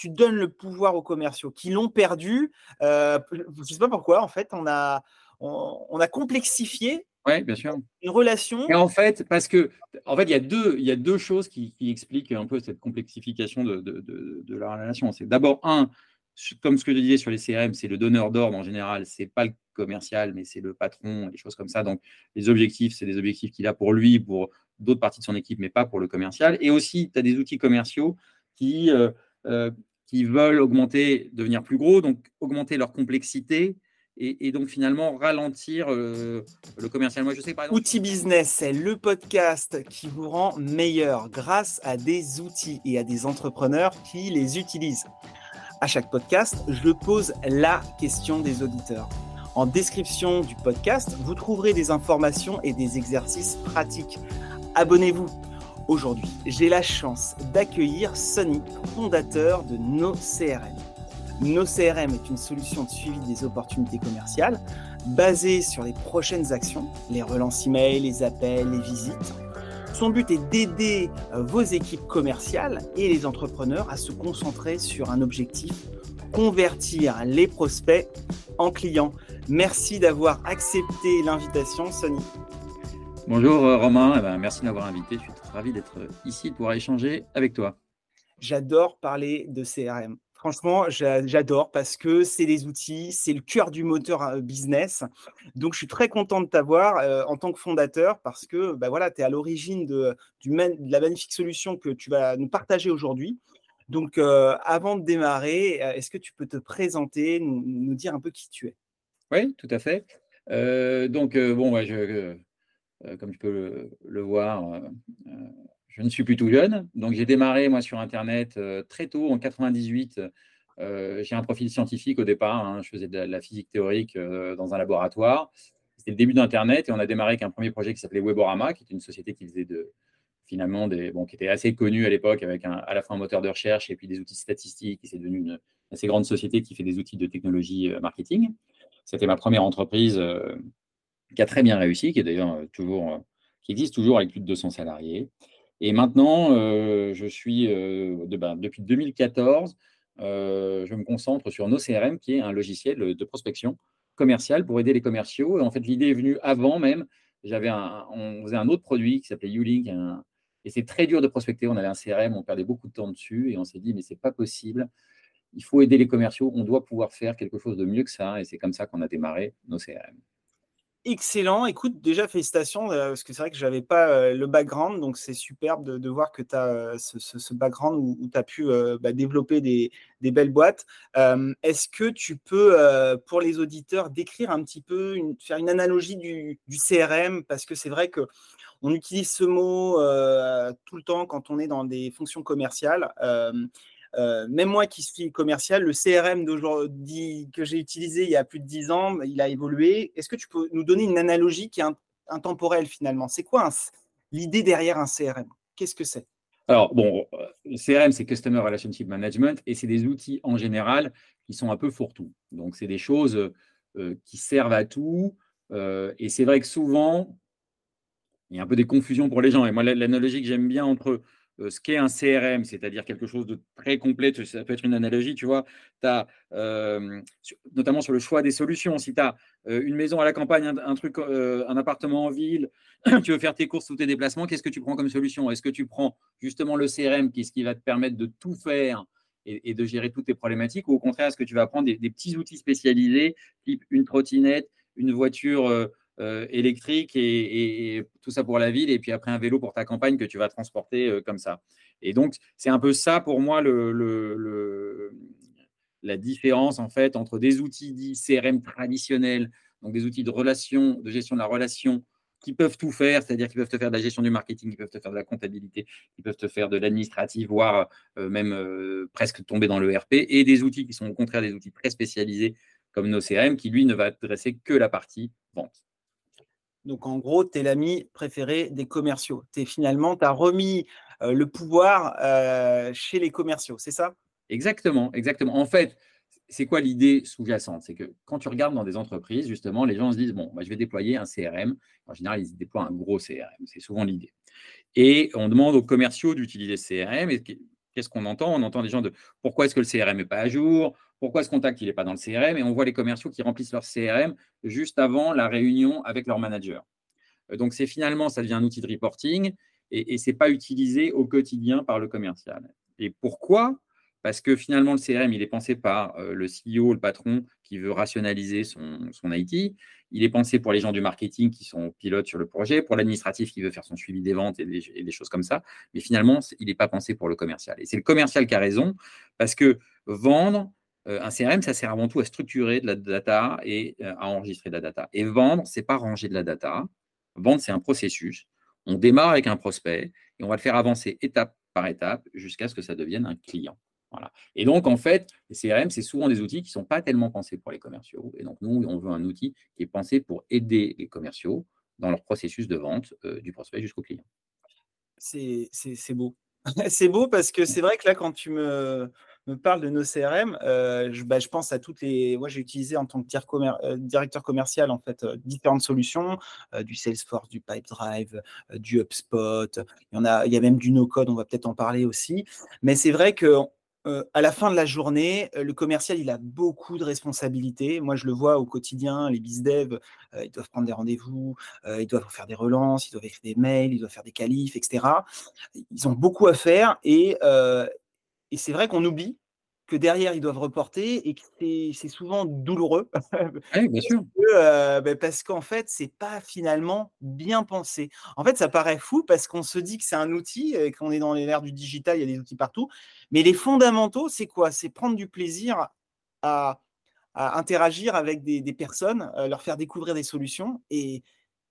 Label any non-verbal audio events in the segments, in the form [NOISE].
tu donnes le pouvoir aux commerciaux qui l'ont perdu. je ne sais pas pourquoi, en fait, on a, on, a complexifié oui, bien sûr. Une relation. Et en fait, parce que, en fait, il y a deux, il y a deux choses qui, expliquent un peu cette complexification de, de, la relation. C'est d'abord un, comme ce que je disais sur les CRM, c'est le donneur d'ordre en général, c'est pas le commercial, mais c'est le patron, des choses comme ça. Donc, les objectifs, c'est des objectifs qu'il a pour lui, pour d'autres parties de son équipe, mais pas pour le commercial. Et aussi, tu as des outils commerciaux qui, euh, euh, qui veulent augmenter, devenir plus gros, donc augmenter leur complexité et, donc finalement ralentir euh, le commercial. Moi, je sais par Outil Business, c'est le podcast qui vous rend meilleur grâce à des outils et à des entrepreneurs qui les utilisent. À chaque podcast, je pose la question des auditeurs. En description du podcast, vous trouverez des informations et des exercices pratiques. Abonnez-vous. Aujourd'hui, j'ai la chance d'accueillir Sonny, fondateur de nos CRM. Nos CRM est une solution de suivi des opportunités commerciales basée sur les prochaines actions, les relances email, les appels, les visites. Son but est d'aider euh, vos équipes commerciales et les entrepreneurs à se concentrer sur un objectif, convertir les prospects en clients. Merci d'avoir accepté l'invitation, Sonny. Bonjour euh, Romain, eh ben, merci de m'avoir invité. Je suis ravi d'être ici pour échanger avec toi. J'adore parler de CRM. Franchement, j'adore parce que c'est des outils, c'est le cœur du moteur business. Donc, je suis très content de t'avoir en tant que fondateur parce que bah, voilà, tu es à l'origine de, de, la magnifique solution que tu vas nous partager aujourd'hui. Donc, avant de démarrer, est-ce que tu peux te présenter, nous, dire un peu qui tu es? Oui, tout à fait. donc, bon, je, comme tu peux le voir, je ne suis plus tout jeune. Donc, j'ai démarré, moi, sur Internet euh, très tôt, en 98. Euh, j'ai un profil scientifique au départ. Hein. je faisais de la, physique théorique euh, dans un laboratoire. C'était le début d'Internet et on a démarré avec un premier projet qui s'appelait Weborama, qui était une société qui faisait finalement, qui était assez connue à l'époque avec à la fois un moteur de recherche et puis des outils statistiques. C'est devenu une assez grande société qui fait des outils de technologie marketing. C'était ma première entreprise qui a très bien réussi, qui est d'ailleurs toujours, qui existe toujours avec plus de 200 salariés. Et maintenant, euh, je suis euh, ben, depuis 2014, euh, je me concentre sur NoCRM, qui est un logiciel de prospection commerciale pour aider les commerciaux. Et en fait, l'idée est venue avant même. J'avais on faisait un autre produit qui s'appelait Ulink, et c'est très dur de prospecter. On avait un CRM, on perdait beaucoup de temps dessus, et on s'est dit, mais c'est pas possible. Il faut aider les commerciaux, on doit pouvoir faire quelque chose de mieux que ça, et c'est comme ça qu'on a démarré nos CRM. Excellent. Écoute, déjà, félicitations, euh, parce que c'est vrai que je n'avais pas euh, le background, donc c'est superbe de, voir que tu as euh, ce, background où, tu as pu bah, développer des, belles boîtes. Est-ce que tu peux, pour les auditeurs, décrire un petit peu, faire une analogie du, CRM, parce que c'est vrai que on utilise ce mot tout le temps quand on est dans des fonctions commerciales. Même moi qui suis commercial, le CRM que j'ai utilisé il y a plus de 10 ans, il a évolué. Est-ce que tu peux nous donner une analogie qui est intemporelle finalement? C'est quoi l'idée derrière un CRM Qu'est-ce que c'est? Alors, bon, le CRM, c'est Customer Relationship Management, et c'est des outils en général qui sont un peu fourre-tout. Donc, c'est des choses euh, qui servent à tout. Euh, et c'est vrai que souvent, il y a un peu des confusions pour les gens. Et moi, l'analogie que j'aime bien entre euh, ce qu'est un CRM, c'est-à-dire quelque chose de très complet, ça peut être une analogie, tu vois, euh, notamment sur le choix des solutions, si tu as euh, une maison à la campagne, un, appartement en ville, [CLEARS THROAT] tu veux faire tes courses ou tes déplacements, qu'est-ce que tu prends comme solution? Est-ce que tu prends justement le CRM, qui est ce qui va te permettre de tout faire et, de gérer toutes tes problématiques, ou au contraire, est-ce que tu vas prendre des, petits outils spécialisés, type une trottinette, une voiture électrique et, tout ça pour la ville, et puis après un vélo pour ta campagne que tu vas transporter euh, comme ça. Et donc, c'est un peu ça pour moi la différence en fait entre des outils dits CRM traditionnels, donc des outils de relation, de gestion de la relation qui peuvent tout faire, c'est-à-dire qu'ils peuvent te faire de la gestion du marketing, qui peuvent te faire de la comptabilité, qui peuvent te faire de l'administratif, voire euh, même presque tomber dans le RP, et des outils qui sont au contraire des outils très spécialisés comme nos CRM, qui lui ne va adresser que la partie vente. Donc, en gros, tu es l'ami préféré des commerciaux. Es, finalement, tu as remis le pouvoir chez les commerciaux, c'est ça? Exactement, exactement. En fait, c'est quoi l'idée sous-jacente? C'est que quand tu regardes dans des entreprises, justement, les gens se disent, bon, bah, je vais déployer un CRM. En général, ils déploient un gros CRM. C'est souvent l'idée. Et on demande aux commerciaux d'utiliser ce CRM. Qu'est-ce qu'on entend? On entend des gens de pourquoi est-ce que le CRM n'est pas à jour? Pourquoi ce contact n'est pas dans le CRM Et on voit les commerciaux qui remplissent leur CRM juste avant la réunion avec leur manager. Euh, donc, c'est finalement, ça devient un outil de reporting et, et ce n'est pas utilisé au quotidien par le commercial. Et pourquoi? Parce que finalement, le CRM, il est pensé par euh, le CEO, le patron, qui veut rationaliser son, IT. Il est pensé pour les gens du marketing qui sont pilotes sur le projet, pour l'administratif qui veut faire son suivi des ventes et des, choses comme ça. Mais finalement, il n'est pas pensé pour le commercial. Et c'est le commercial qui a raison, parce que vendre, euh, un CRM, ça sert avant tout à structurer de la data et euh, à enregistrer de la data. Et vendre, c'est pas ranger de la data. Vendre, c'est un processus. On démarre avec un prospect et on va le faire avancer étape par étape jusqu'à ce que ça devienne un client. Et donc, en fait, les CRM, c'est souvent des outils qui ne sont pas tellement pensés pour les commerciaux. Et donc, nous, on veut un outil qui est pensé pour aider les commerciaux dans leur processus de vente euh, du prospect jusqu'au client. C'est beau. [LAUGHS] c'est beau parce que c'est vrai que là, quand tu me, parles de nos CRM, euh, je, bah, je, pense à toutes les. Moi, j'ai utilisé en tant que euh, directeur commercial en fait différentes solutions, du Salesforce, du Pipedrive, du HubSpot. Il y en a, il y a même du No-Code. On va peut-être en parler aussi. Mais c'est vrai que à la fin de la journée, le commercial, il a beaucoup de responsabilités. Moi, je le vois au quotidien, les bizdev, ils doivent prendre des rendez-vous, ils doivent faire des relances, ils doivent écrire des mails, ils doivent faire des qualifs, etc. Ils ont beaucoup à faire et c'est vrai qu'on oublie que derrière, ils doivent reporter et que c'est souvent douloureux. Oui, bien [LAUGHS] sûr. Euh, bah, parce qu'en fait, c'est pas finalement bien pensé. En fait, ça paraît fou parce qu'on se dit que c'est un outil et qu'on est dans l'ère du digital, il y a des outils partout. Mais les fondamentaux, c'est quoi? C'est prendre du plaisir à, interagir avec des, personnes, euh, leur faire découvrir des solutions et,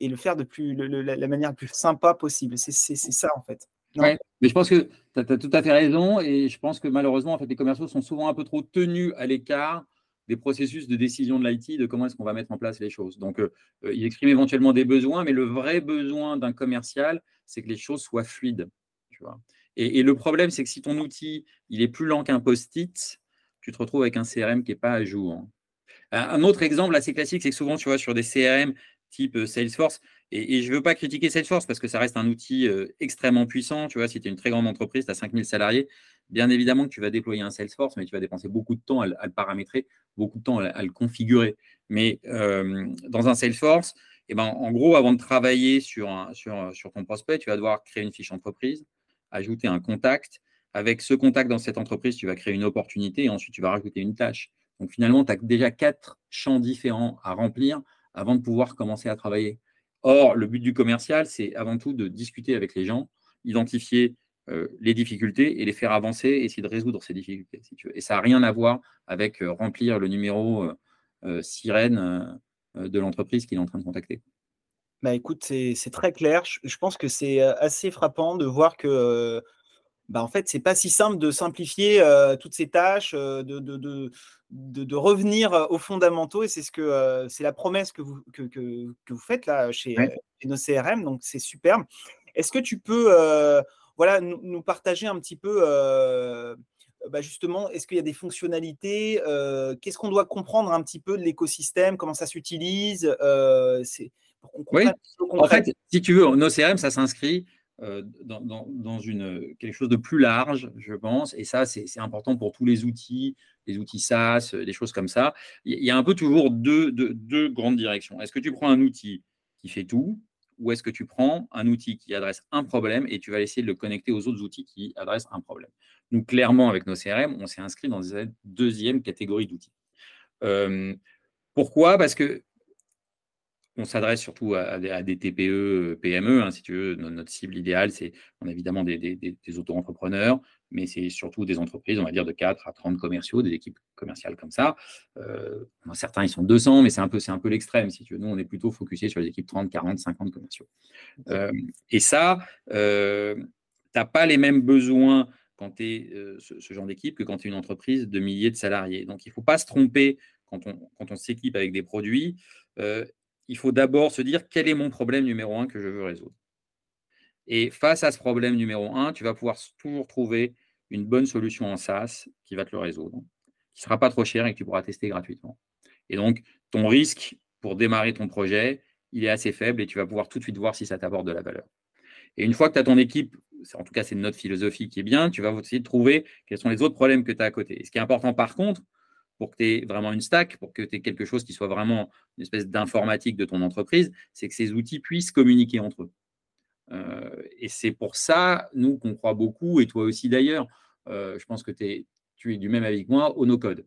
le faire de plus, la manière la plus sympa possible. C'est ça, en fait. Oui, mais je pense que tu as, tout à fait raison et je pense que malheureusement, en fait, les commerciaux sont souvent un peu trop tenus à l'écart des processus de décision de l'IT, de comment est-ce qu'on va mettre en place les choses. Donc, euh, euh, ils expriment éventuellement des besoins, mais le vrai besoin d'un commercial, c'est que les choses soient fluides. Tu vois. Et, le problème, c'est que si ton outil il est plus lent qu'un post-it, tu te retrouves avec un CRM qui n'est pas à jour. Un autre exemple assez classique, c'est que souvent, tu vois, sur des CRM type euh, Salesforce, et, je ne veux pas critiquer Salesforce parce que ça reste un outil euh, extrêmement puissant. Tu vois, si tu es une très grande entreprise, tu as 5000 salariés, bien évidemment que tu vas déployer un Salesforce, mais tu vas dépenser beaucoup de temps à, le paramétrer, beaucoup de temps à, le configurer. Mais euh, dans un Salesforce, eh ben, en gros, avant de travailler sur, sur, sur ton prospect, tu vas devoir créer une fiche entreprise, ajouter un contact. Avec ce contact dans cette entreprise, tu vas créer une opportunité et ensuite tu vas rajouter une tâche. Donc finalement, tu as déjà quatre champs différents à remplir avant de pouvoir commencer à travailler. Or, le but du commercial, c'est avant tout de discuter avec les gens, identifier euh, les difficultés et les faire avancer, essayer de résoudre ces difficultés. Et ça n'a rien à voir avec euh, remplir le numéro euh, sirène de l'entreprise qu'il est en train de contacter. Bah écoute, c'est très clair. Je, pense que c'est assez frappant de voir que bah en fait, c'est pas si simple de simplifier toutes ces tâches, de, de, de, revenir aux fondamentaux et c'est ce que c'est la promesse que vous, que, que, vous faites là chez, nos CRM, donc c'est superbe. Est-ce que tu peux voilà, nous, partager un petit peu bah justement, est-ce qu'il y a des fonctionnalités Qu'est-ce qu'on doit comprendre un petit peu de l'écosystème Comment ça s'utilise C'est oui. En fait, si tu veux, nos CRM, ça s'inscrit euh, dans, une, quelque chose de plus large, je pense. Et ça, c'est important pour tous les outils, les outils SaaS, des choses comme ça. Il y a un peu toujours deux, deux, grandes directions. Est-ce que tu prends un outil qui fait tout ou est-ce que tu prends un outil qui adresse un problème et tu vas essayer de le connecter aux autres outils qui adressent un problème? Nous, clairement, avec nos CRM, on s'est inscrit dans cette deuxième catégorie d'outils. Euh, pourquoi? Parce que on s'adresse surtout à, des TPE, PME, hein, si tu veux. Notre, cible idéale, c'est évidemment des, des, auto-entrepreneurs, mais c'est surtout des entreprises, on va dire, de 4 à 30 commerciaux, des équipes commerciales comme ça. Euh, certains, ils sont 200, mais c'est un peu, un peu l'extrême, si tu veux. Nous, on est plutôt focusé sur les équipes 30, 40, 50 commerciaux. Euh, et ça, euh, tu n'as pas les mêmes besoins quand tu es ce, genre d'équipe que quand tu es une entreprise de milliers de salariés. Donc, il ne faut pas se tromper quand on, quand on s'équipe avec des produits il faut d'abord se dire quel est mon problème numéro un que je veux résoudre. Et face à ce problème numéro un, tu vas pouvoir toujours trouver une bonne solution en SaaS qui va te le résoudre, qui ne sera pas trop cher et que tu pourras tester gratuitement. Et donc, ton risque pour démarrer ton projet, il est assez faible et tu vas pouvoir tout de suite voir si ça t'apporte de la valeur. Et une fois que tu as ton équipe en tout cas, c'est notre philosophie qui est bien, tu vas de trouver quels sont les autres problèmes que tu as à côté. Ce qui est important, par contre, pour que tu aies vraiment une stack, pour que tu aies quelque chose qui soit vraiment une espèce d'informatique de ton entreprise, c'est que ces outils puissent communiquer entre eux. Euh, et c'est pour ça, nous, qu'on croit beaucoup, et toi aussi d'ailleurs, euh, je pense que tu es du même avec moi, au no-code.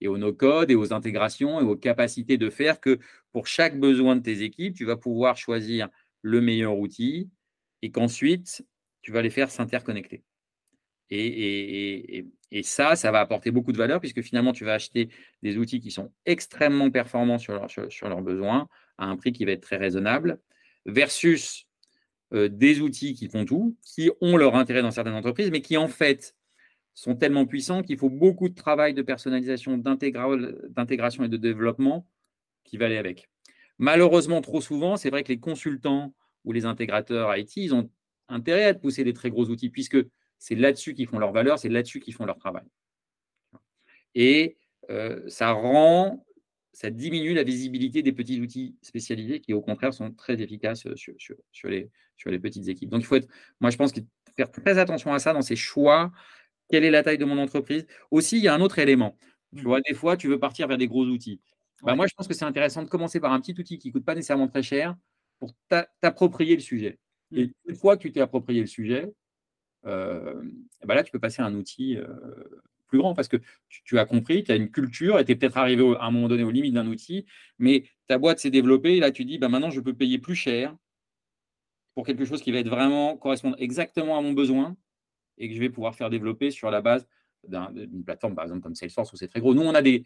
Et au no-code et aux intégrations et aux capacités de faire que pour chaque besoin de tes équipes, tu vas pouvoir choisir le meilleur outil et qu'ensuite, tu vas les faire s'interconnecter. Et, ça, ça va apporter beaucoup de valeur puisque finalement, tu vas acheter des outils qui sont extrêmement performants sur, leurs besoins à un prix qui va être très raisonnable versus euh, des outils qui font tout, qui ont leur intérêt dans certaines entreprises, mais qui en fait sont tellement puissants qu'il faut beaucoup de travail de personnalisation, d'intégration et de développement qui va aller avec. Malheureusement, trop souvent, c'est vrai que les consultants ou les intégrateurs IT, ils ont intérêt à pousser des très gros outils puisque c'est là-dessus qu'ils font leur valeur, c'est là-dessus qu'ils font leur travail. Et euh, ça rend, ça diminue la visibilité des petits outils spécialisés qui, au contraire, sont très efficaces sur, sur, les, sur les petites équipes. Donc, il faut être, moi, je pense qu'il faut faire très attention à ça dans ses choix quelle est la taille de mon entreprise? Aussi, il y a un autre élément. Tu mmh. vois, des fois, tu veux partir vers des gros outils. Bah, moi, je pense que c'est intéressant de commencer par un petit outil qui ne coûte pas nécessairement très cher pour t'approprier le sujet. Mmh. Et une fois que tu t'es approprié le sujet, euh, bah là, tu peux passer à un outil euh, plus grand parce que tu, as compris, tu as une culture et tu es peut-être arrivé à un moment donné aux limites d'un outil, mais ta boîte s'est développée. Et là, tu dis, bah, maintenant, je peux payer plus cher pour quelque chose qui va être vraiment correspondre exactement à mon besoin et que je vais pouvoir faire développer sur la base d'une plateforme, par exemple, comme Salesforce, où c'est très gros. Nous, on a des,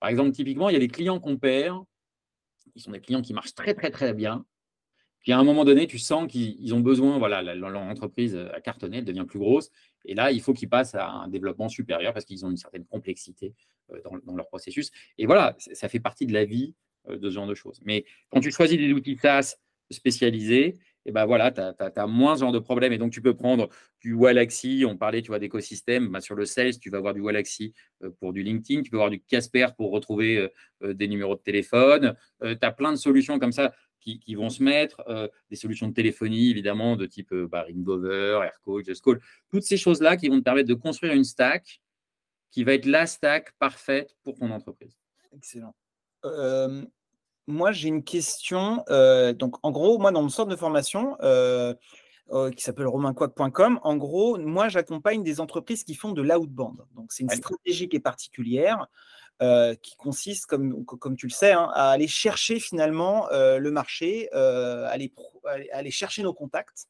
par exemple, typiquement, il y a des clients qu'on perd, qui sont des clients qui marchent très, très, très bien. Puis à un moment donné, tu sens qu'ils ont besoin, voilà, leur entreprise a cartonné, elle devient plus grosse. Et là, il faut qu'ils passent à un développement supérieur parce qu'ils ont une certaine complexité euh, dans, leur processus. Et voilà, ça fait partie de la vie euh, de ce genre de choses. Mais quand tu choisis des outils SaaS spécialisés, et ben voilà, tu as, moins ce genre de problème. Et donc, tu peux prendre du Wallaxy, on parlait, tu d'écosystème. Bah, sur le sales, tu vas avoir du Wallaxy euh, pour du LinkedIn, tu peux avoir du Casper pour retrouver des numéros de téléphone. tu as plein de solutions comme ça qui, vont se mettre, des solutions de téléphonie, évidemment, de type bah, Ringbover, Aircall, JustCall. Toutes ces choses-là qui vont te permettre de construire une stack qui va être la stack parfaite pour ton entreprise. Excellent moi, j'ai une question. Euh, donc, en gros, moi, dans mon centre de formation, euh, euh, qui s'appelle romainquac.com, en gros, moi, j'accompagne des entreprises qui font de l'outbound. Donc, c'est une stratégie qui est particulière, qui consiste, comme, comme tu le sais, hein, à aller chercher finalement le marché, à aller, chercher nos contacts.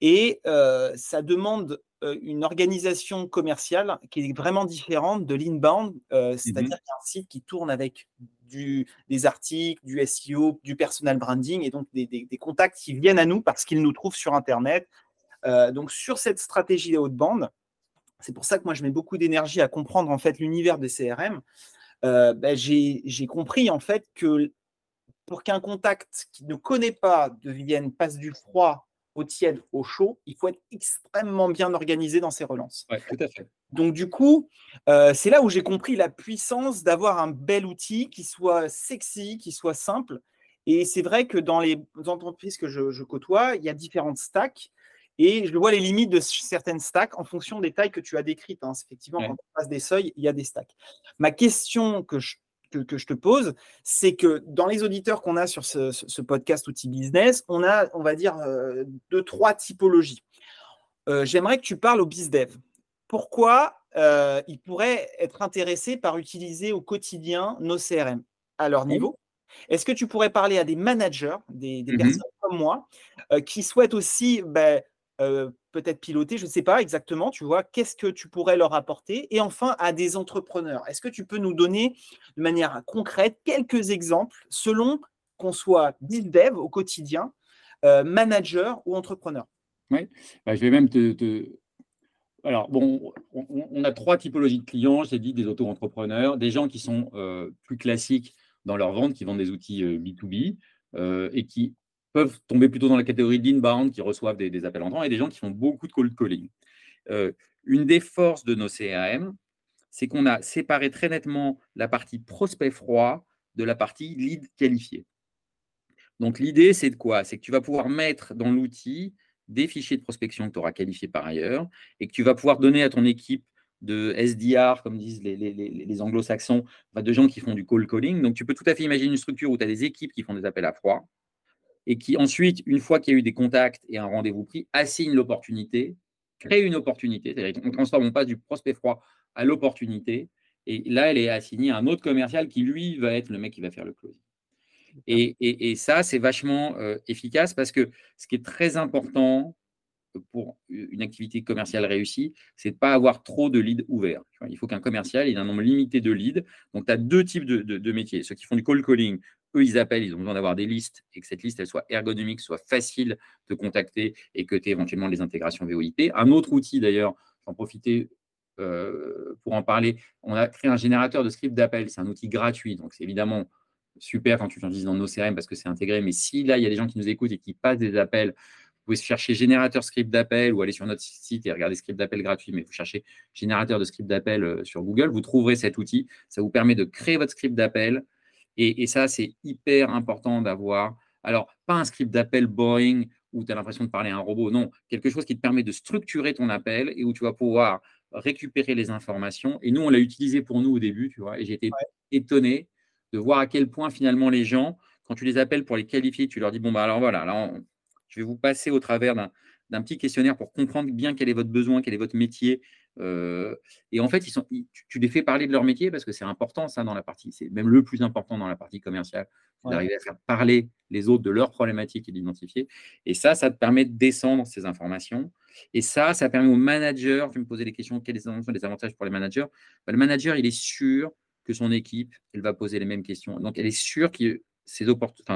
et ça demande une organisation commerciale qui est vraiment différente de l'inbound, mmh c'est-à-dire un site qui tourne avec des articles, du SEO, du personal branding et donc des, contacts qui viennent à nous parce qu'ils nous trouvent sur Internet. Euh, donc sur cette stratégie de haute bande, c'est pour ça que moi je mets beaucoup d'énergie à comprendre en fait l'univers des CRM. Euh, ben, j'ai compris en fait que pour qu'un contact qui ne connaît pas devienne passe du froid au tiède, au chaud, il faut être extrêmement bien organisé dans ses relances. tout à fait. Donc du coup, euh, c'est là où j'ai compris la puissance d'avoir un bel outil qui soit sexy, qui soit simple. Et c'est vrai que dans les entreprises que je, côtoie, il y a différentes stacks. Et je vois les limites de certaines stacks en fonction des tailles que tu as décrites. Hein. Effectivement, quand on passe des seuils, il y a des stacks. Ma question que je, que, je te pose, c'est que dans les auditeurs qu'on a sur ce, podcast Outil Business, on a, on va dire, euh, deux, trois typologies. Euh, j'aimerais que tu parles au BizDev pourquoi euh, ils pourraient être intéressés par utiliser au quotidien nos CRM à leur niveau? Est-ce que tu pourrais parler à des managers, des, mmh personnes comme moi, qui souhaitent aussi ben, euh, peut-être piloter, je ne sais pas exactement, tu vois, qu'est-ce que tu pourrais leur apporter? Et enfin, à des entrepreneurs, est-ce que tu peux nous donner de manière concrète quelques exemples selon qu'on soit build dev au quotidien, manager ou entrepreneur? Oui, bah, je vais même te, alors, bon, on, a trois typologies de clients. J'ai dit des auto-entrepreneurs, des gens qui sont euh, plus classiques dans leur vente, qui vendent des outils B2B euh, euh, et qui peuvent tomber plutôt dans la catégorie d'inbound, qui reçoivent des, appels entrants, et des gens qui font beaucoup de cold calling. une des forces de nos CRM, c'est qu'on a séparé très nettement la partie prospect froid de la partie lead qualifié. Donc, l'idée, c'est de quoi? C'est que tu vas pouvoir mettre dans l'outil des fichiers de prospection que tu auras qualifiés par ailleurs et que tu vas pouvoir donner à ton équipe de SDR, comme disent les, anglo-saxons, de gens qui font du call calling. Donc, tu peux tout à fait imaginer une structure où tu as des équipes qui font des appels à froid et qui ensuite, une fois qu'il y a eu des contacts et un rendez-vous pris, assignent l'opportunité, créent une opportunité. C'est-à-dire qu'on transforme, on passe du prospect froid à l'opportunité. Et là, elle est assignée à un autre commercial qui, lui, va être le mec qui va faire le closing. Et, ça, c'est vachement euh, efficace parce que ce qui est très important pour une activité commerciale réussie, c'est de ne pas avoir trop de leads ouverts. Il faut qu'un commercial ait un nombre limité de leads. Donc, tu as deux types de, métiers. Ceux qui font du call calling, eux, ils appellent, ils ont besoin d'avoir des listes et que cette liste, elle soit ergonomique, soit facile de contacter et que tu aies éventuellement les intégrations VOIP. Un autre outil, d'ailleurs, j'en profiter euh, pour en parler, on a créé un générateur de script d'appel. C'est un outil gratuit. Donc, c'est évidemment super quand tu l'utilises dans nos CRM parce que c'est intégré. Mais si là, il y a des gens qui nous écoutent et qui passent des appels, vous pouvez chercher générateur script d'appel ou aller sur notre site et regarder script d'appel gratuit. Mais vous cherchez générateur de script d'appel euh, sur Google, vous trouverez cet outil. Ça vous permet de créer votre script d'appel. Et, ça, c'est hyper important d'avoir. Alors, pas un script d'appel boring où tu as l'impression de parler à un robot. Non, quelque chose qui te permet de structurer ton appel et où tu vas pouvoir récupérer les informations. Et nous, on l'a utilisé pour nous au début, tu vois, et j'ai été étonné de voir à quel point finalement les gens, quand tu les appelles pour les qualifier, tu leur dis bon bah alors voilà, là je vais vous passer au travers d'un petit questionnaire pour comprendre bien quel est votre besoin, quel est votre métier. Euh, et en fait, ils sont, tu, les fais parler de leur métier parce que c'est important ça dans la partie, c'est même le plus important dans la partie commerciale, d'arriver à faire parler les autres de leurs problématiques et d'identifier. Et ça, ça te permet de descendre ces informations. Et ça, ça permet au manager, tu me posais des questions, quels sont les avantages pour les managers? Bah, Le manager, il est sûr que son équipe, elle va poser les mêmes questions. Donc, elle est sûre que ces,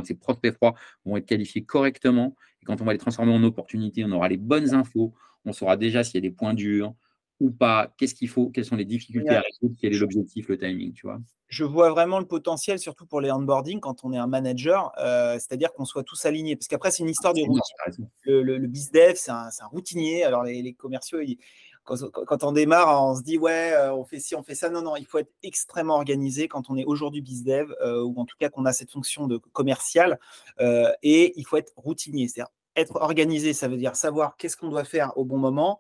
ces prospects froids vont être qualifiés correctement. Et quand on va les transformer en opportunités, on aura les bonnes infos. On saura déjà s'il y a des points durs ou pas, qu'est-ce qu'il faut, quelles sont les difficultés à résoudre, quel est l'objectif, le timing, tu vois? Je vois vraiment le potentiel, surtout pour les onboarding, quand on est un manager, euh, c'est-à-dire qu'on soit tous alignés. Parce qu'après, c'est une histoire de routine. Le, le, le BizDev, c'est un, un, routinier. Alors, les, les commerciaux, ils, quand, on démarre, on se dit ouais, euh, on fait ci, on fait ça. Non, non, il faut être extrêmement organisé quand on est aujourd'hui bizdev euh, ou en tout cas qu'on a cette fonction de commercial euh, et il faut être routinier, c'est-à-dire être organisé, ça veut dire savoir qu'est-ce qu'on doit faire au bon moment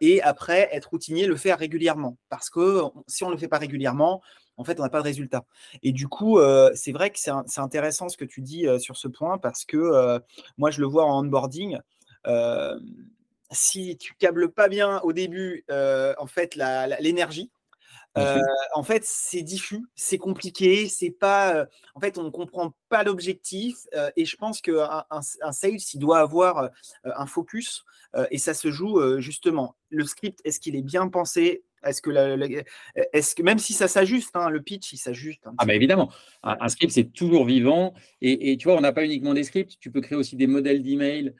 et après être routinier, le faire régulièrement parce que si on ne le fait pas régulièrement, en fait, on n'a pas de résultat. Et du coup, c'est vrai que c'est intéressant ce que tu dis sur ce point parce que moi, je le vois en onboarding si tu câbles pas bien au début, euh, en fait, l'énergie, euh, en fait, c'est diffus, c'est compliqué, c'est pas. Euh, en fait, on ne comprend pas l'objectif. et je pense qu'un un, un, sales, il doit avoir un focus. et ça se joue justement. Le script, est-ce qu'il est bien pensé? Est-ce que, est que, même si ça s'ajuste, hein, le pitch, il s'ajuste Ah, bah évidemment. Un, script, c'est toujours vivant. Et, et, tu vois, on n'a pas uniquement des scripts. Tu peux créer aussi des modèles d'email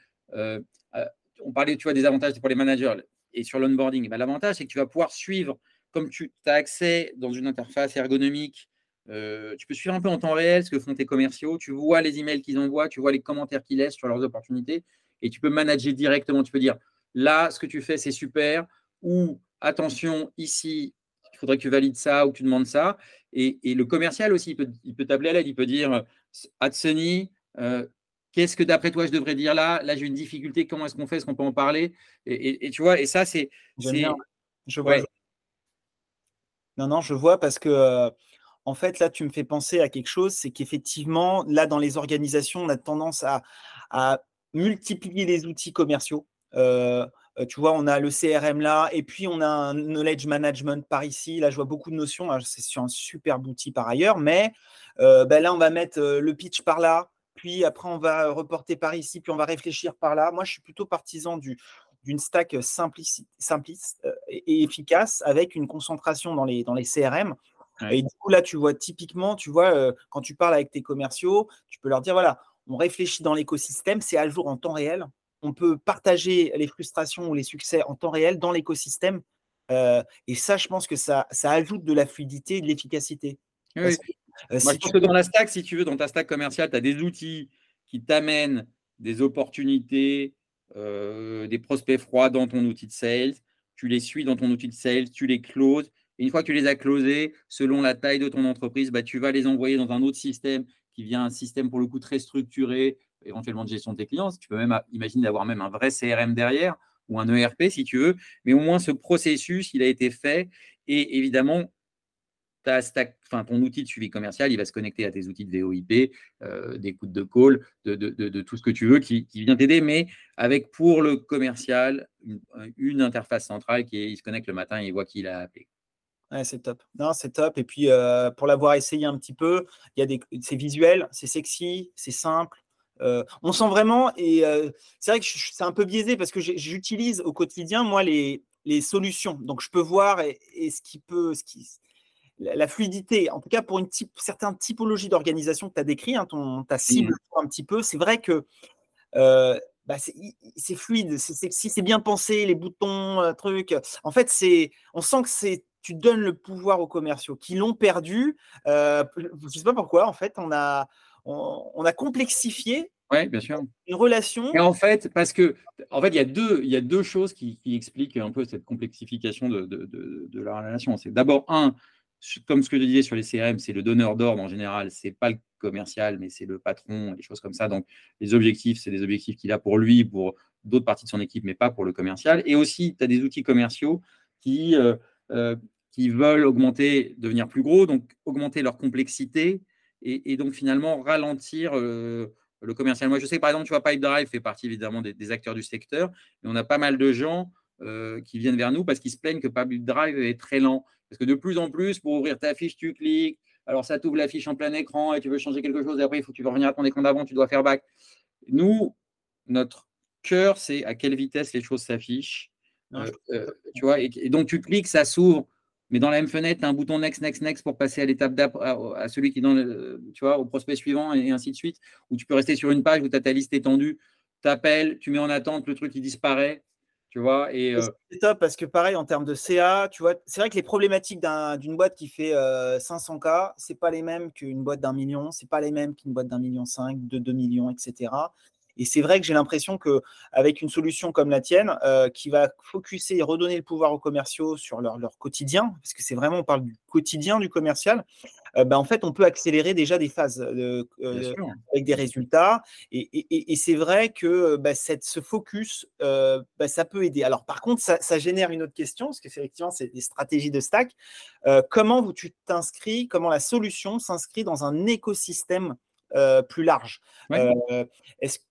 on parlait, tu vois, des avantages pour les managers et sur l'onboarding. Bah, l'avantage, c'est que tu vas pouvoir suivre, comme tu as accès dans une interface ergonomique, euh, tu peux suivre un peu en temps réel ce que font tes commerciaux. Tu vois les emails qu'ils envoient, tu vois les commentaires qu'ils laissent sur leurs opportunités et tu peux manager directement. Tu peux dire là, ce que tu fais, c'est super ou attention, ici, il faudrait que tu valides ça ou que tu demandes ça. Et, le commercial aussi, il peut, t'appeler à l'aide. Il peut dire Adsony, euh, Qu'est-ce que d'après toi je devrais dire là? Là, j'ai une difficulté. Comment est-ce qu'on fait? Est-ce qu'on peut en parler? Et, tu vois, et ça, c'est. Je vois. Non, non, je vois parce que, euh, en fait, là, tu me fais penser à quelque chose c'est qu'effectivement, là, dans les organisations, on a tendance à, multiplier les outils commerciaux. Euh, euh, tu vois, on a le CRM là, et puis on a un knowledge management par ici. Là, je vois beaucoup de notions. C'est sur un super outil par ailleurs, mais ben là, on va mettre le pitch par là, puis après on va reporter par ici, puis on va réfléchir par là. Moi, je suis plutôt partisan du, d'une stack simpliste, simpliste et, efficace avec une concentration dans les, dans les CRM. Et du coup, là, tu vois, typiquement, tu vois, quand tu parles avec tes commerciaux, tu peux leur dire, voilà, on réfléchit dans l'écosystème, c'est à jour en temps réel. On peut partager les frustrations ou les succès en temps réel dans l'écosystème. et ça, je pense que ça, ça ajoute de la fluidité et de l'efficacité. Oui. Euh, je pense que dans la stack, si tu veux, dans ta stack commerciale, tu as des outils qui t'amènent des opportunités, euh, des prospects froids dans ton outil de sales. Tu les suis dans ton outil de sales, tu les closes. Et une fois que tu les as closés, selon la taille de ton entreprise, bah, tu vas les envoyer dans un autre système qui vient un système pour le coup très structuré, éventuellement de gestion de tes clients. Tu peux même imaginer d'avoir même un vrai CRM derrière ou un ERP si tu veux, mais au moins ce processus, il a été fait et évidemment, ton outil de suivi commercial, il va se connecter à tes outils de VoIP, euh, d'écoute de call, de, tout ce que tu veux qui, vient t'aider, mais avec pour le commercial une, interface centrale qui est, il se connecte le matin et il voit qui a appelé. C'est top. C'est top. Et puis, euh, pour l'avoir essayé un petit peu, il y a des, c'est visuel, c'est sexy, c'est simple. Euh, on sent vraiment, et c'est vrai que c'est un peu biaisé parce que j'utilise au quotidien, moi, les, solutions. Donc, je peux voir et, ce qui peut, la, fluidité, en tout cas pour une type, certaines typologies d'organisation que tu as décrit, hein, ton, ta cible mmh. un petit peu, c'est vrai que euh, bah, c'est fluide, c'est sexy, c'est bien pensé, les boutons, euh, trucs. En fait, c'est, on sent que c'est, tu donnes le pouvoir aux commerciaux qui l'ont perdu. Euh, je ne sais pas pourquoi, en fait, on a, on, a complexifié oui, bien sûr. Une relation. Et en fait, parce que, en fait, il y a deux, il y a deux choses qui, expliquent un peu cette complexification de, de, de la relation. C'est d'abord un, comme ce que je disais sur les CRM, c'est le donneur d'ordre en général, c'est pas le commercial, mais c'est le patron, des choses comme ça. Donc, les objectifs, c'est des objectifs qu'il a pour lui, pour d'autres parties de son équipe, mais pas pour le commercial. Et aussi, tu as des outils commerciaux qui, euh, euh, qui veulent augmenter, devenir plus gros, donc augmenter leur complexité et, donc finalement ralentir euh, le commercial. Moi, je sais que par exemple, tu vois, Pipedrive fait partie évidemment des, acteurs du secteur, et on a pas mal de gens qui viennent vers nous parce qu'ils se plaignent que Pipedrive est très lent. Parce que de plus en plus, pour ouvrir ta fiche, tu cliques. Alors, ça t'ouvre la fiche en plein écran et tu veux changer quelque chose. Et après, il faut que tu veux revenir à ton écran d'avant, tu dois faire back. Nous, notre cœur, c'est à quelle vitesse les choses s'affichent. Euh, euh, tu vois, et, donc tu cliques, ça s'ouvre. Mais dans la même fenêtre, tu as un bouton next, next, next pour passer à l'étape d'après, à, celui qui est dans le, tu vois, au prospect suivant et ainsi de suite. Ou tu peux rester sur une page où tu as ta liste étendue, tu appelles, tu mets en attente, le truc il disparaît vois, et, C'est top parce que pareil, en termes de CA, tu vois, c'est vrai que les problématiques d'une boîte qui fait 500K, c'est pas les mêmes qu'une boîte d'un million, c'est pas les mêmes qu'une boîte d'un million cinq, de 2 millions, etc. Et c'est vrai que j'ai l'impression qu'avec une solution comme la tienne, euh, qui va focuser et redonner le pouvoir aux commerciaux sur leur, quotidien, parce que c'est vraiment, on parle du quotidien du commercial, euh, ben, en fait, on peut accélérer déjà des phases euh, avec des résultats. Et, c'est vrai que ben, cette, ce focus, ben, ça peut aider. Alors, par contre, ça, ça génère une autre question, parce qu'effectivement, c'est des stratégies de stack. comment tu t'inscris, comment la solution s'inscrit dans un écosystème euh, plus large. Euh,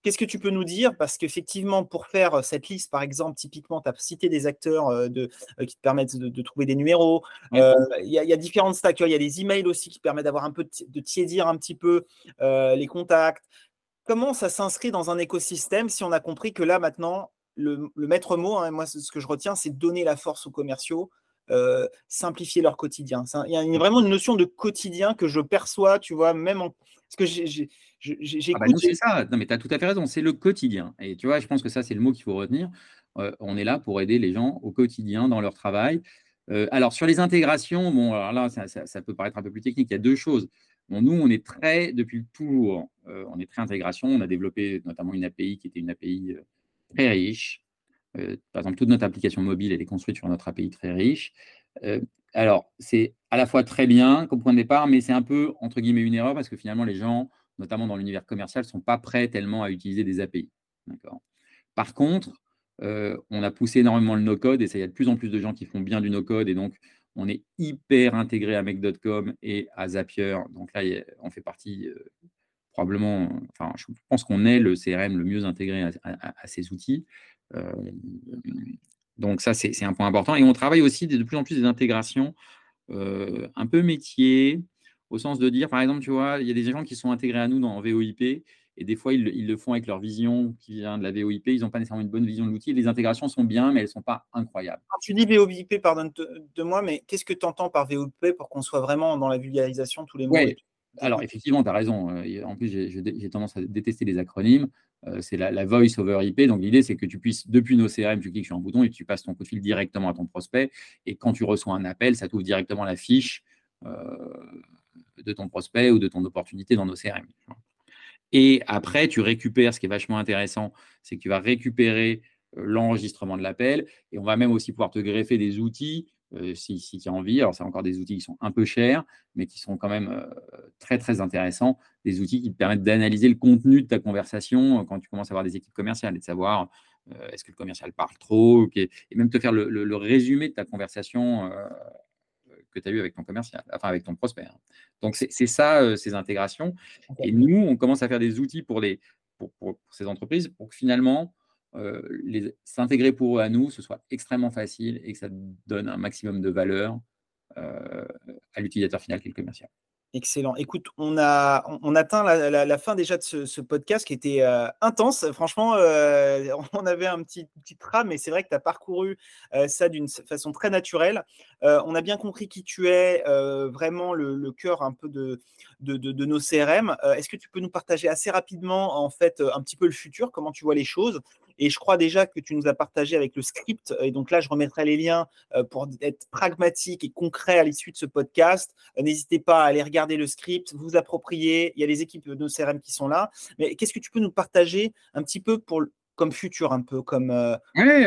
qu'est-ce que tu peux nous dire? Parce qu'effectivement, pour faire euh, cette liste, par exemple, typiquement, tu as cité des acteurs de, qui te permettent de, trouver des numéros. Il y, a différentes stacks. Il y a les emails aussi qui permettent d'avoir un peu de tiédir un petit peu les contacts. Comment ça s'inscrit dans un écosystème si on a compris que là, maintenant, le, maître mot, hein, moi, ce que je retiens, c'est donner la force aux commerciaux, simplifier leur quotidien. Il y a vraiment une notion de quotidien que je perçois, tu vois, même en, parce que j'ai. Ah bah c'est ça. Non, mais tu as tout à fait raison. C'est le quotidien. Et tu vois, je pense que ça, c'est le mot qu'il faut retenir. Euh, on est là pour aider les gens au quotidien dans leur travail. Euh, alors, sur les intégrations, bon, alors là, ça, peut paraître un peu plus technique. Il y a deux choses. Bon, nous, on est très, depuis toujours, euh, on est très intégration. On a développé notamment une API qui était une API très riche. par exemple, toute notre application mobile, elle est construite sur notre API très riche. Alors, c'est à la fois très bien comme point de départ, mais c'est un peu, entre guillemets, une erreur parce que finalement, les gens, notamment dans l'univers commercial, ne sont pas prêts tellement à utiliser des API. Par contre, euh, on a poussé énormément le no-code et ça, il y a de plus en plus de gens qui font bien du no-code et donc on est hyper intégré à Make.com et à Zapier. Donc là, on fait partie euh, probablement, enfin, je pense qu'on est le CRM le mieux intégré à, ces outils. Euh, donc ça, c'est un point important. Et on travaille aussi de, plus en plus des intégrations euh, un peu métier, au sens de dire, par exemple, tu vois, il y a des gens qui sont intégrés à nous dans VoIP, et des fois, ils, le font avec leur vision qui vient de la VoIP. Ils n'ont pas nécessairement une bonne vision de l'outil. Les intégrations sont bien, mais elles ne sont pas incroyables. Quand tu dis VoIP, pardonne de moi, mais qu'est-ce que tu entends par VoIP pour qu'on soit vraiment dans la vulgarisation tous les mots alors, effectivement, tu as raison. Euh, en plus, j'ai tendance à détester les acronymes. Euh, c'est la, voice over IP. Donc, l'idée, c'est que tu puisses, depuis nos CRM, tu cliques sur un bouton et tu passes ton coup de fil directement à ton prospect. Et quand tu reçois un appel, ça t'ouvre directement la fiche euh, de ton prospect ou de ton opportunité dans nos CRM. Et après, tu récupères, ce qui est vachement intéressant, c'est que tu vas récupérer l'enregistrement de l'appel et on va même aussi pouvoir te greffer des outils si, si tu as envie. Alors, c'est encore des outils qui sont un peu chers, mais qui sont quand même très, très intéressants. Des outils qui te permettent d'analyser le contenu de ta conversation quand tu commences à avoir des équipes commerciales et de savoir est-ce que le commercial parle trop, et même te faire le, résumé de ta conversation que tu as eu avec ton commercial, enfin avec ton prospect. Hein. Donc, c'est ça, ces intégrations. Et nous, on commence à faire des outils pour, les, pour, pour ces entreprises pour que finalement, euh, s'intégrer pour eux à nous, ce soit extrêmement facile et que ça donne un maximum de valeur euh, à l'utilisateur final qui est le commercial. Excellent. Écoute, on a on, atteint la, fin déjà de ce, podcast qui était euh, intense. Franchement, [LAUGHS] on avait un petit, petit mais c'est vrai que tu as parcouru ça d'une façon très naturelle. on a bien compris qui tu es, vraiment le, cœur un peu de, de, de nos CRM. Est-ce que tu peux nous partager assez rapidement, en fait, un petit peu le futur, comment tu vois les choses et je crois déjà que tu nous as partagé avec le script. Et donc là, je remettrai les liens euh, pour être pragmatique et concret à l'issue de ce podcast. Euh, n'hésitez pas à aller regarder le script, vous approprier. Il y a les équipes de nos CRM qui sont là. Mais qu'est-ce que tu peux nous partager un petit peu comme futur, un peu comme. Euh, oui,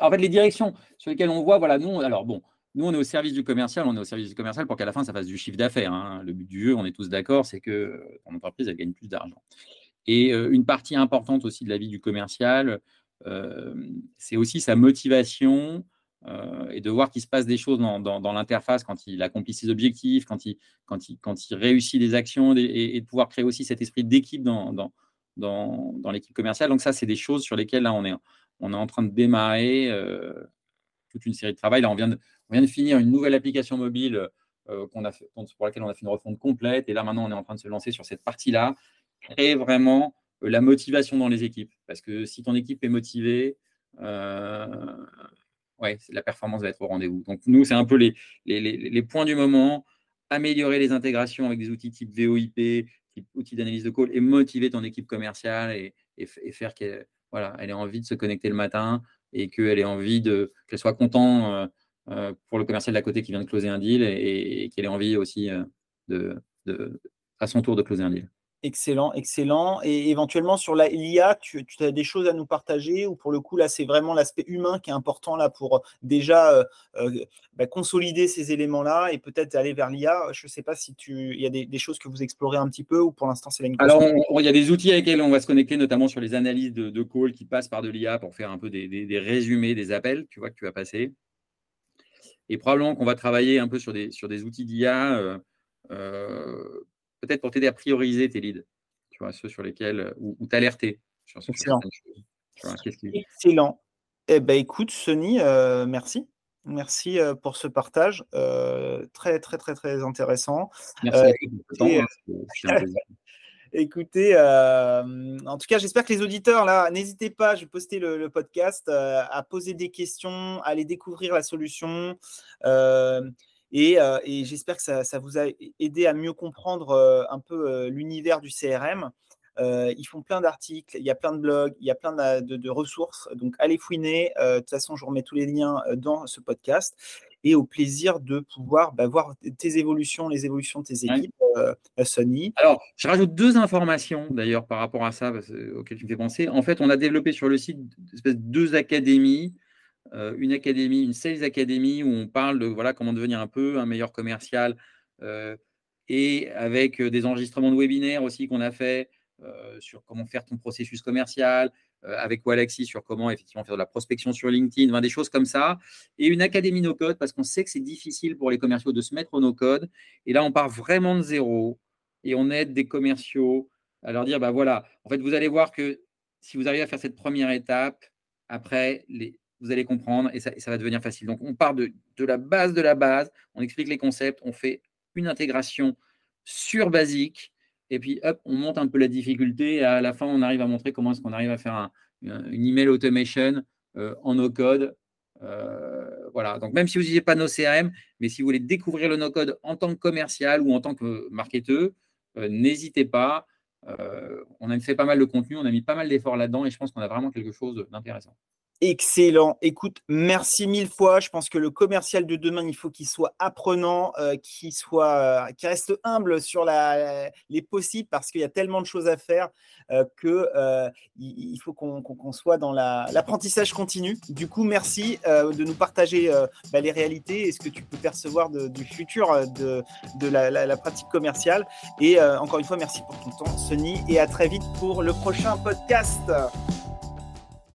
en fait, les directions sur lesquelles on voit, voilà, nous, alors bon. Nous, on est au service du commercial, on est au service du commercial pour qu'à la fin, ça fasse du chiffre d'affaires. Hein. Le but du jeu, on est tous d'accord, c'est que ton entreprise, elle gagne plus d'argent. Et une partie importante aussi de la vie du commercial, c'est aussi sa motivation et de voir qu'il se passe des choses dans, l'interface quand il accomplit ses objectifs, quand il, réussit des actions et, de pouvoir créer aussi cet esprit d'équipe dans, l'équipe commerciale. Donc ça, c'est des choses sur lesquelles là, on est, on est en train de démarrer toute une série de travail. Là, on vient de, finir une nouvelle application mobile pour laquelle on a fait une refonte complète. Et là, maintenant, on est en train de se lancer sur cette partie-là créer vraiment euh, la motivation dans les équipes. Parce que si ton équipe est motivée, euh, ouais, la performance va être au rendez-vous. Donc, nous, c'est un peu les, les, points du moment. Améliorer les intégrations avec des outils type VOIP, type outils d'analyse de call et motiver ton équipe commerciale et, faire qu'elle voilà, elle ait envie de se connecter le matin et qu'elle ait envie de qu'elle soit content euh, pour le commercial d'à côté qui vient de closer un deal et, qu'elle ait envie aussi de, de, à son tour de closer un deal. Excellent, excellent. Et éventuellement sur l'IA, tu, tu as des choses à nous partager ou pour le coup là c'est vraiment l'aspect humain qui est important là pour euh, déjà euh, euh, bah, consolider ces éléments-là et peut-être aller vers l'IA. Je ne sais pas si tu il y a des, choses que vous explorez un petit peu ou pour l'instant c'est la Alors il y a des outils avec lesquels on va se connecter notamment sur les analyses de, de call qui passent par de l'IA pour faire un peu des, résumés des appels, tu vois que tu vas passer. Et probablement qu'on va travailler un peu sur des, sur des outils d'IA peut-être pour t'aider à prioriser tes leads, tu vois, ceux sur lesquels, euh, ou, t'alerter sur, ce Excellent. Excellent. Eh ben, écoute, Sony, euh, merci. Merci euh, pour ce partage. très, très, très, très intéressant. Merci Écoutez, [LAUGHS] en tout cas, j'espère que les auditeurs, là, n'hésitez pas, je vais poster le, podcast, à poser des questions, à aller découvrir la solution. Euh, et, j'espère que ça, vous a aidé à mieux comprendre euh, un peu euh, l'univers du CRM. ils font plein d'articles, il y a plein de blogs, il y a plein de, ressources. Donc, allez fouiner. de toute façon, je vous remets tous les liens dans ce podcast. Et au plaisir de pouvoir bah, voir tes évolutions, les évolutions de tes équipes, Sony. Alors, je rajoute deux informations d'ailleurs par rapport à ça, auxquelles tu me fais penser. En fait, on a développé sur le site deux académies une académie, une sales academy où on parle de voilà, comment devenir un peu un meilleur commercial euh, et avec euh, des enregistrements de webinaires aussi qu'on a fait sur comment faire ton processus commercial, avec Alexis sur comment effectivement faire de la prospection sur LinkedIn, des choses comme ça. Et une académie no-code parce qu'on sait que c'est difficile pour les commerciaux de se mettre au no-code. Et là, on part vraiment de zéro et on aide des commerciaux à leur dire, bah voilà, en fait, vous allez voir que si vous arrivez à faire cette première étape, après, les, vous allez comprendre et ça, va devenir facile. Donc, on part de, la base de la base, on explique les concepts, on fait une intégration sur basique et puis hop, on monte un peu la difficulté et à la fin, on arrive à montrer comment est-ce qu'on arrive à faire une email automation euh, en no-code. Euh, voilà, donc même si vous n'utilisez pas nos CRM, mais si vous voulez découvrir le no-code en tant que commercial ou en tant que marketeur, euh, n'hésitez pas. on a fait pas mal de contenu, on a mis pas mal d'efforts là-dedans et je pense qu'on a vraiment quelque chose d'intéressant. Excellent. Écoute, merci mille fois. Je pense que le commercial de demain, il faut qu'il soit apprenant, euh, qu'il soit, euh, reste humble sur les possibles parce qu'il y a tellement de choses à faire euh, que il, faut qu'on soit dans l'apprentissage continu. Du coup, merci de nous partager bah, les réalités et ce que tu peux percevoir du futur de, la, pratique commerciale. Et encore une fois, merci pour ton temps, Sony, et à très vite pour le prochain podcast.